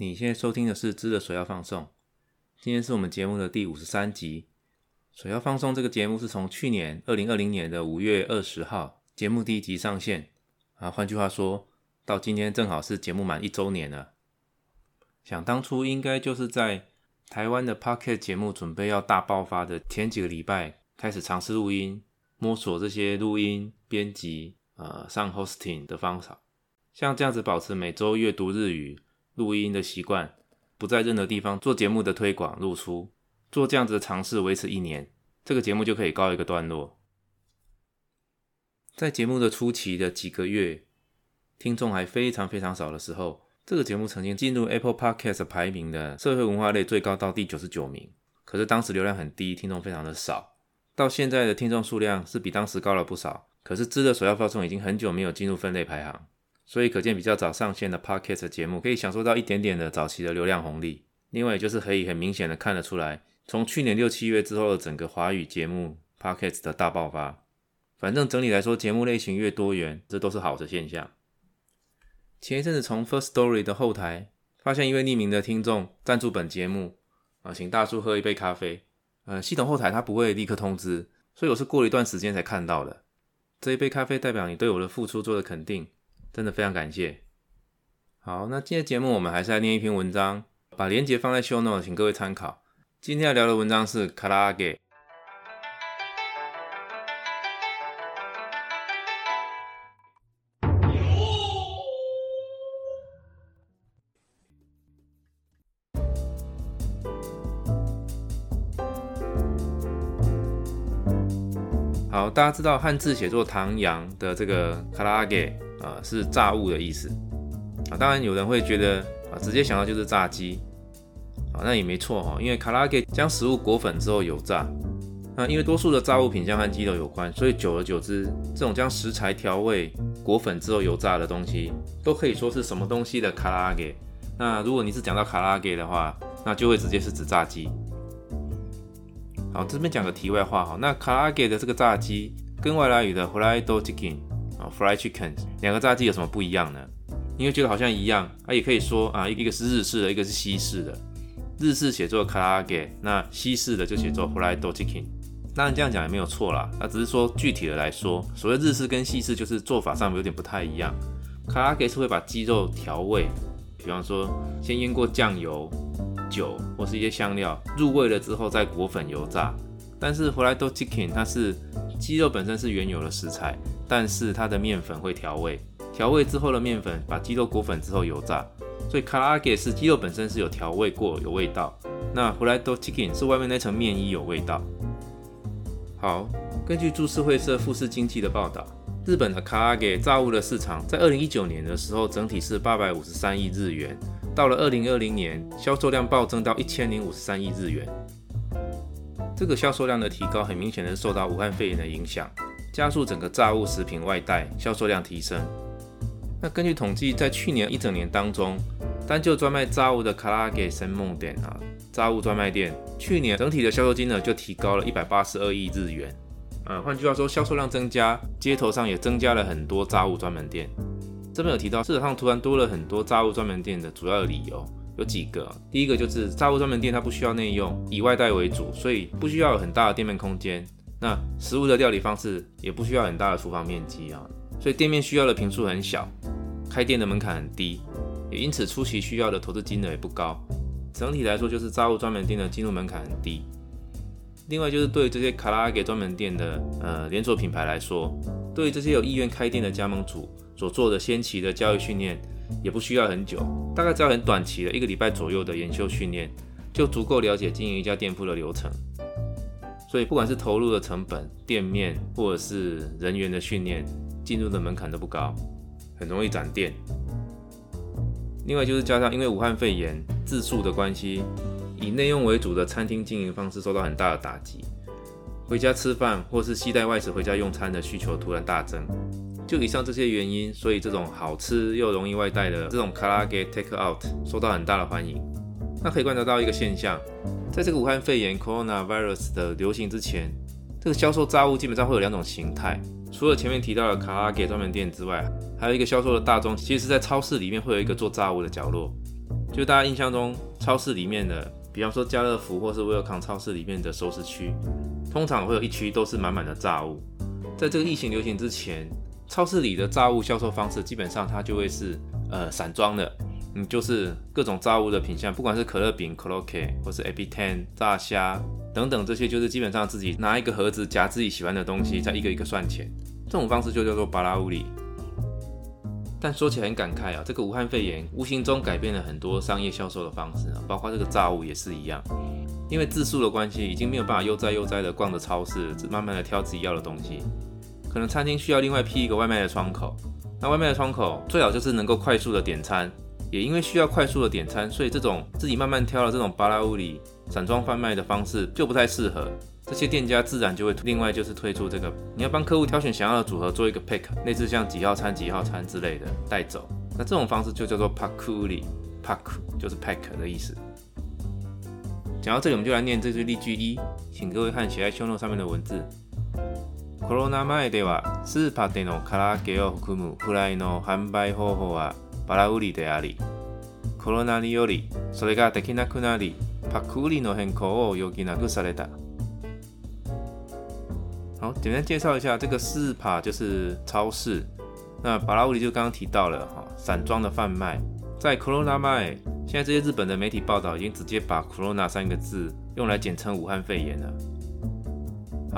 你现在收听的是《知的水要放送》，今天是我们节目的第五十三集。水要放送这个节目是从去年二零二零年的五月二十号节目第一集上线啊，换句话说到今天正好是节目满一周年了。想当初应该就是在台湾的 Pocket 节目准备要大爆发的前几个礼拜开始尝试录音，摸索这些录音编辑呃上 Hosting 的方法，像这样子保持每周阅读日语。录音的习惯，不在任何地方做节目的推广露出，做这样子的尝试维持一年，这个节目就可以告一个段落。在节目的初期的几个月，听众还非常非常少的时候，这个节目曾经进入 Apple Podcast 排名的社会文化类最高到第九十九名，可是当时流量很低，听众非常的少。到现在的听众数量是比当时高了不少，可是知的首要发送已经很久没有进入分类排行。所以可见，比较早上线的 Podcast 节目可以享受到一点点的早期的流量红利。另外，就是可以很明显的看得出来，从去年六七月之后的整个华语节目 Podcast 的大爆发。反正整体来说，节目类型越多元，这都是好的现象。前一阵子从 First Story 的后台发现一位匿名的听众赞助本节目啊，请大叔喝一杯咖啡。呃，系统后台他不会立刻通知，所以我是过了一段时间才看到的。这一杯咖啡代表你对我的付出做的肯定。真的非常感谢。好，那今天节目我们还是来念一篇文章，把链接放在 show note，请各位参考。今天要聊的文章是卡拉给。好，大家知道汉字写作唐阳的这个卡拉给。啊，是炸物的意思啊。当然有人会觉得啊，直接想到就是炸鸡啊，那也没错哈。因为卡拉给将食物裹粉之后油炸，那因为多数的炸物品相和鸡肉有关，所以久而久之，这种将食材调味裹粉之后油炸的东西，都可以说是什么东西的卡拉给。那如果你是讲到卡拉给的话，那就会直接是指炸鸡。好，这边讲个题外话哈，那卡拉给的这个炸鸡跟外来语的 fried chicken。啊，fried chicken，两个炸鸡有什么不一样呢？你会觉得好像一样，啊，也可以说啊，一个是日式的，一个是西式的。日式写作卡拉给，那西式的就写作 fried chicken。当然这样讲也没有错啦，那只是说具体的来说，所谓日式跟西式就是做法上有点不太一样。卡拉给是会把鸡肉调味，比方说先腌过酱油、酒或是一些香料入味了之后再裹粉油炸。但是 fried chicken 它是鸡肉本身是原有的食材。但是它的面粉会调味，调味之后的面粉把鸡肉裹粉之后油炸，所以卡拉给是鸡肉本身是有调味过有味道，那胡莱多 chicken 是外面那层面衣有味道。好，根据株式会社富士经济的报道，日本的卡拉给炸物的市场在二零一九年的时候整体是八百五十三亿日元，到了二零二零年销售量暴增到一千零五十三亿日元，这个销售量的提高很明显的受到武汉肺炎的影响。加速整个炸物食品外带销售量提升。那根据统计，在去年一整年当中，单就专卖炸物的卡拉给生梦店啊，炸物专卖店去年整体的销售金额就提高了一百八十二亿日元。呃，换句话说，销售量增加，街头上也增加了很多炸物专门店。这边有提到，市场上突然多了很多炸物专门店的主要理由有几个。第一个就是炸物专门店它不需要内用，以外带为主，所以不需要有很大的店面空间。那食物的料理方式也不需要很大的厨房面积啊，所以店面需要的平数很小，开店的门槛很低，也因此初期需要的投资金额也不高。整体来说，就是炸物专门店的进入门槛很低。另外，就是对于这些卡拉给专门店的呃连锁品牌来说，对于这些有意愿开店的加盟主所做的先期的教育训练，也不需要很久，大概只要很短期的一个礼拜左右的研修训练，就足够了解经营一家店铺的流程。所以，不管是投入的成本、店面，或者是人员的训练，进入的门槛都不高，很容易展店。另外，就是加上因为武汉肺炎自述的关系，以内用为主的餐厅经营方式受到很大的打击，回家吃饭或是携带外食回家用餐的需求突然大增。就以上这些原因，所以这种好吃又容易外带的这种卡拉给 take out 受到很大的欢迎。那可以观察到一个现象。在这个武汉肺炎 （coronavirus） 的流行之前，这个销售炸物基本上会有两种形态。除了前面提到的卡拉给专门店之外，还有一个销售的大众，其实是在超市里面会有一个做炸物的角落。就大家印象中超市里面的，比方说家乐福或是威尔康超市里面的熟食区，通常会有一区都是满满的炸物。在这个疫情流行之前，超市里的炸物销售方式基本上它就会是呃散装的。嗯，就是各种炸物的品相，不管是可乐饼、可乐 K，或是 A B Ten 炸虾等等，这些就是基本上自己拿一个盒子夹自己喜欢的东西，再一个一个算钱。这种方式就叫做巴拉乌里。但说起来很感慨啊，这个武汉肺炎无形中改变了很多商业销售的方式啊，包括这个炸物也是一样。因为自数的关系，已经没有办法悠哉悠哉的逛着超市，只慢慢的挑自己要的东西。可能餐厅需要另外批一个外卖的窗口，那外卖的窗口最好就是能够快速的点餐。也因为需要快速的点餐，所以这种自己慢慢挑的这种巴拉乌里散装贩卖的方式就不太适合。这些店家自然就会另外就是推出这个，你要帮客户挑选想要的组合，做一个 pick，类似像几号餐几号餐之类的带走。那这种方式就叫做 p a k u l i p a k 就是 pack 的意思。讲到这里，我们就来念这句例句一，请各位看写在 show note 上面的文字。コロナ前ではスーパーでの唐揚げを含むフライの販売方法は バラ売りであり、コロナによりそれができなくなり、パック売りの変更を余儀なくされた。好，简单介绍一下，这个四帕就是超市，那巴拉乌里就刚刚提到了哈，散装的贩卖，在 Corona 卖，现在这些日本的媒体报道已经直接把 Corona 三个字用来简称武汉肺炎了。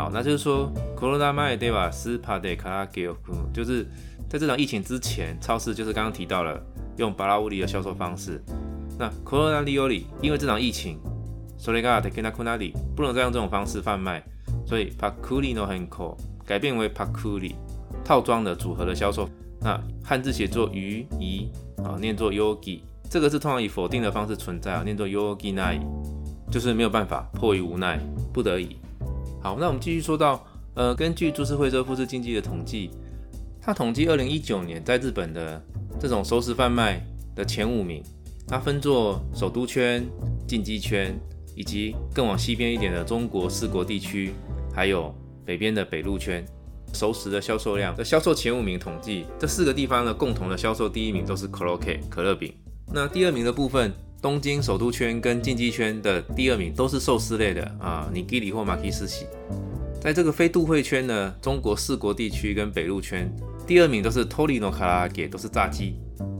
好，那就是说 Corona 卖对吧？四帕的卡拉给就是在这场疫情之前，超市就是刚刚提到了用巴拉乌里的销售方式。那 Corona l i o l i 因为这场疫情，Solega tekina kunali，不能再用这种方式贩卖，所以 Pakuli no Hanko 改变为 Pakuli 套装的组合的销售。那汉字写作鱼宜啊，念作 Yogi，这个是通常以否定的方式存在啊，念作 Yogi nai，就是没有办法，迫于无奈，不得已。好，那我们继续说到，呃，根据株式会社富士经济的统计。它统计二零一九年在日本的这种熟食贩卖的前五名，它分作首都圈、近畿圈，以及更往西边一点的中国四国地区，还有北边的北陆圈。熟食的销售量的销售前五名统计，这四个地方的共同的销售第一名都是 k o k 可乐饼。那第二名的部分，东京首都圈跟竞技圈的第二名都是寿司类的啊，尼基里或马基斯喜。在这个非都会圈呢，中国四国地区跟北陆圈。第二名都是 Torino 卡拉给，都是炸鸡。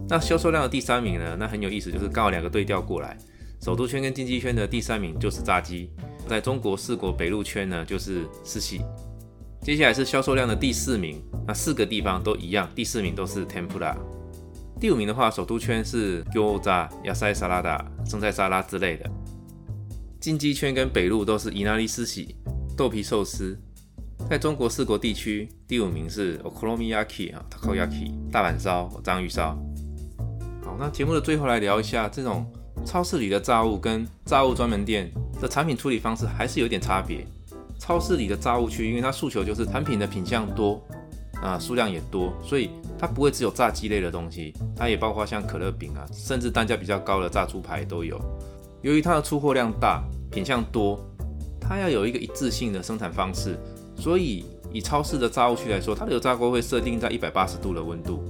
那销售量的第三名呢？那很有意思，就是刚好两个对调过来。首都圈跟竞技圈的第三名就是炸鸡，在中国四国北陆圈呢就是四喜。接下来是销售量的第四名，那四个地方都一样，第四名都是 Tempura。第五名的话，首都圈是 Gyoza、亚塞沙拉达、生菜沙拉之类的。经济圈跟北陆都是伊纳利斯喜、豆皮寿司。在中国四国地区，第五名是 Okonomiyaki 啊，Takoyaki 大阪烧、章鱼烧。好，那节目的最后来聊一下，这种超市里的炸物跟炸物专门店的产品处理方式还是有点差别。超市里的炸物区，因为它诉求就是产品的品相多啊，数量也多，所以它不会只有炸鸡类的东西，它也包括像可乐饼啊，甚至单价比较高的炸猪排都有。由于它的出货量大，品相多，它要有一个一致性的生产方式。所以，以超市的炸物区来说，它的油炸锅会设定在一百八十度的温度，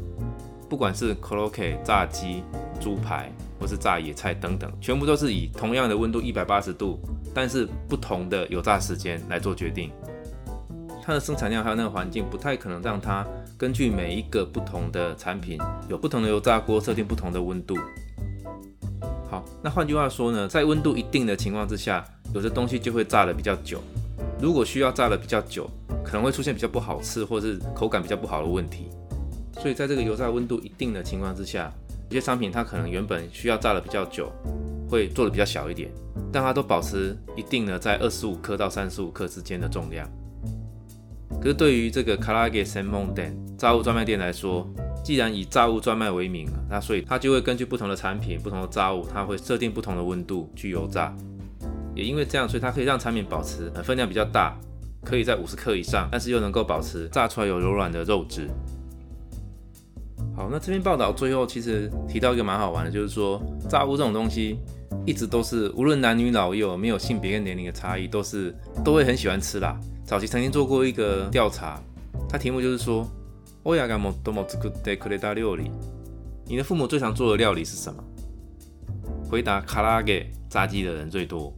不管是 k o k 炸鸡、猪排，或是炸野菜等等，全部都是以同样的温度一百八十度，但是不同的油炸时间来做决定。它的生产量还有那个环境，不太可能让它根据每一个不同的产品，有不同的油炸锅设定不同的温度。好，那换句话说呢，在温度一定的情况之下，有的东西就会炸的比较久。如果需要炸的比较久，可能会出现比较不好吃或是口感比较不好的问题。所以在这个油炸温度一定的情况之下，有些商品它可能原本需要炸的比较久，会做的比较小一点，但它都保持一定的在二十五克到三十五克之间的重量。可是对于这个卡拉给 s a m o n 店炸物专卖店来说，既然以炸物专卖为名，那所以它就会根据不同的产品、不同的炸物，它会设定不同的温度去油炸。也因为这样，所以它可以让产品保持分量比较大，可以在五十克以上，但是又能够保持炸出来有柔软的肉质。好，那这篇报道最后其实提到一个蛮好玩的，就是说炸物这种东西一直都是无论男女老幼，没有性别跟年龄的差异，都是都会很喜欢吃啦。早期曾经做过一个调查，它题目就是说，欧亚干莫多莫兹库德克雷达料理，你的父母最常做的料理是什么？回答卡拉给炸鸡的人最多。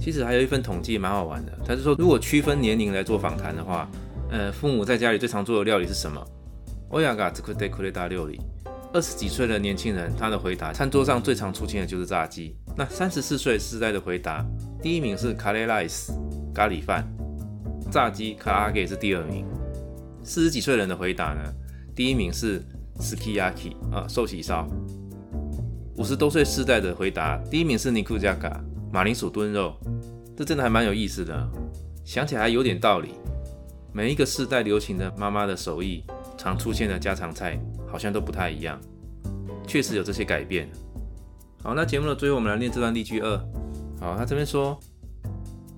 其实还有一份统计蛮好玩的，他是说如果区分年龄来做访谈的话，呃，父母在家里最常做的料理是什么？欧亚嘎兹库德库雷达料理。二十几岁的年轻人，他的回答餐桌上最常出现的就是炸鸡。那三十四岁时代的回答，第一名是卡雷拉斯咖喱饭，炸鸡卡拉给是第二名。四十几岁人的回答呢，第一名是 sukiyaki 啊寿喜烧。五十多岁世代的回答，第一名是尼库加嘎马铃薯炖肉。这真的还蛮有意思的，想起来有点道理。每一个世代流行的妈妈的手艺，常出现的家常菜。好像都不太一样，确实有这些改变。好，那节目的最后，我们来念这段例句二。好，他这边说：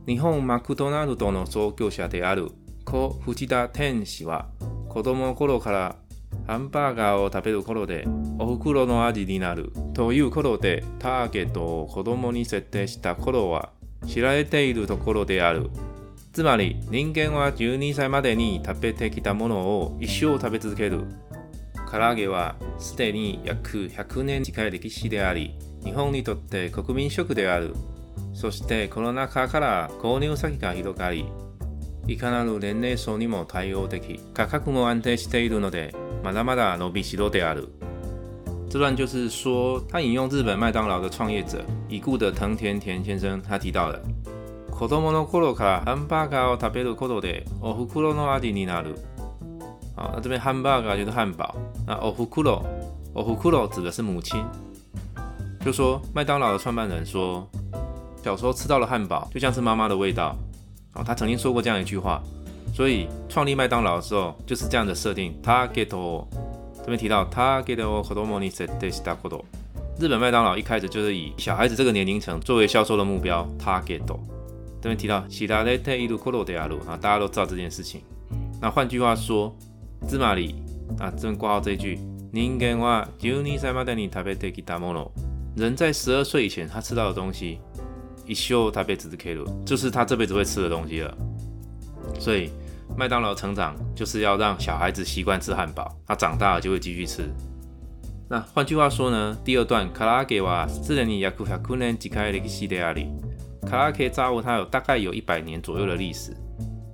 日本マクドナルドの創業者である小藤田天使は、子供の頃からハンバーガーを食べる頃でお袋の味になるという頃でターゲットを子供に設定した頃は知られているところである。つまり人間は12歳までに食べてきたものを一生食べ続ける。唐揚げはすでに約100年近い歴史であり、日本にとって国民食である。そしてコロナ禍から購入先が広がり、いかなる年齢層にも対応でき、価格も安定しているので、まだまだ伸びしろである。这段就是说，他引用日本麦当劳的创业者已故的藤田田先生，他提到了。子供の頃からハンバーガーを食べることでお袋の味になる。好，那这边 hamburger 就是汉堡，那 ohukuro，ohukuro 指的是母亲，就说麦当劳的创办人说，小时候吃到了汉堡，就像是妈妈的味道。哦，他曾经说过这样一句话，所以创立麦当劳的时候就是这样的设定。target 这边提到 target kodomoni setesta kodo，日本麦当劳一开始就是以小孩子这个年龄层作为销售的目标。target 这边提到 shirarete iru kodo de aru 啊，大家都知道这件事情。那换句话说。芝麻里啊，这边挂号这一句。人間は十二歳までに食べてきたもの。人在十二岁以前，他吃到的东西， 一生食べ続ける，就是他这辈子会吃的东西了。所以麦当劳成长就是要让小孩子习惯吃汉堡，他长大了就会继续吃。那换句话说呢，第二段卡拉给はすでに約百年近い歴史であり，卡拉给炸物它有大概有一百年左右的历史。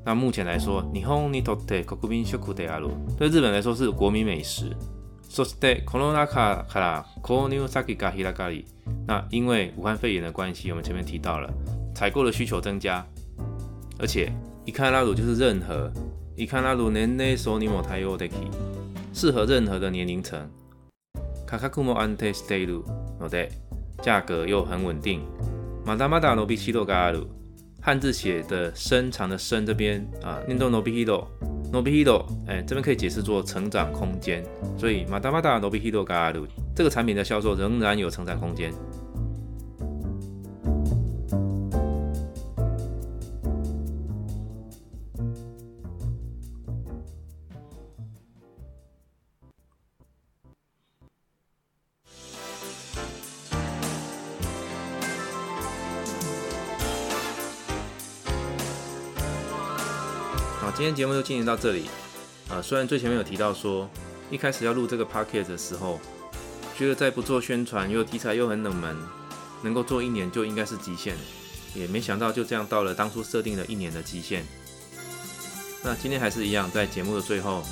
那目前来说，日本にとって国民食である。对日本来说是国民美食。そしてコロナ禍から購入先が開かれ、 那因为武汉肺炎的关系，我们前面提到了采购的需求增加，而且いかなる就是任何いかなる年齢層にも対応でき、适合任何的年龄层。価格も安定しているので、价格又很稳定。まだまだ伸びしろがある。汉字写的深长的深这边啊，念作 nobihiro nobihiro，哎，这边可以解释作成长空间，所以马达马达 nobihiro garu 这个产品的销售仍然有成长空间。好今天节目就进行到这里。啊，虽然最前面有提到说，一开始要录这个 podcast 的时候，觉得再不做宣传又题材又很冷门，能够做一年就应该是极限，也没想到就这样到了当初设定的一年的极限。那今天还是一样，在节目的最后，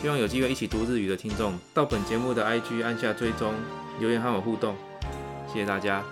希望有机会一起读日语的听众，到本节目的 IG 按下追踪，留言和我互动，谢谢大家。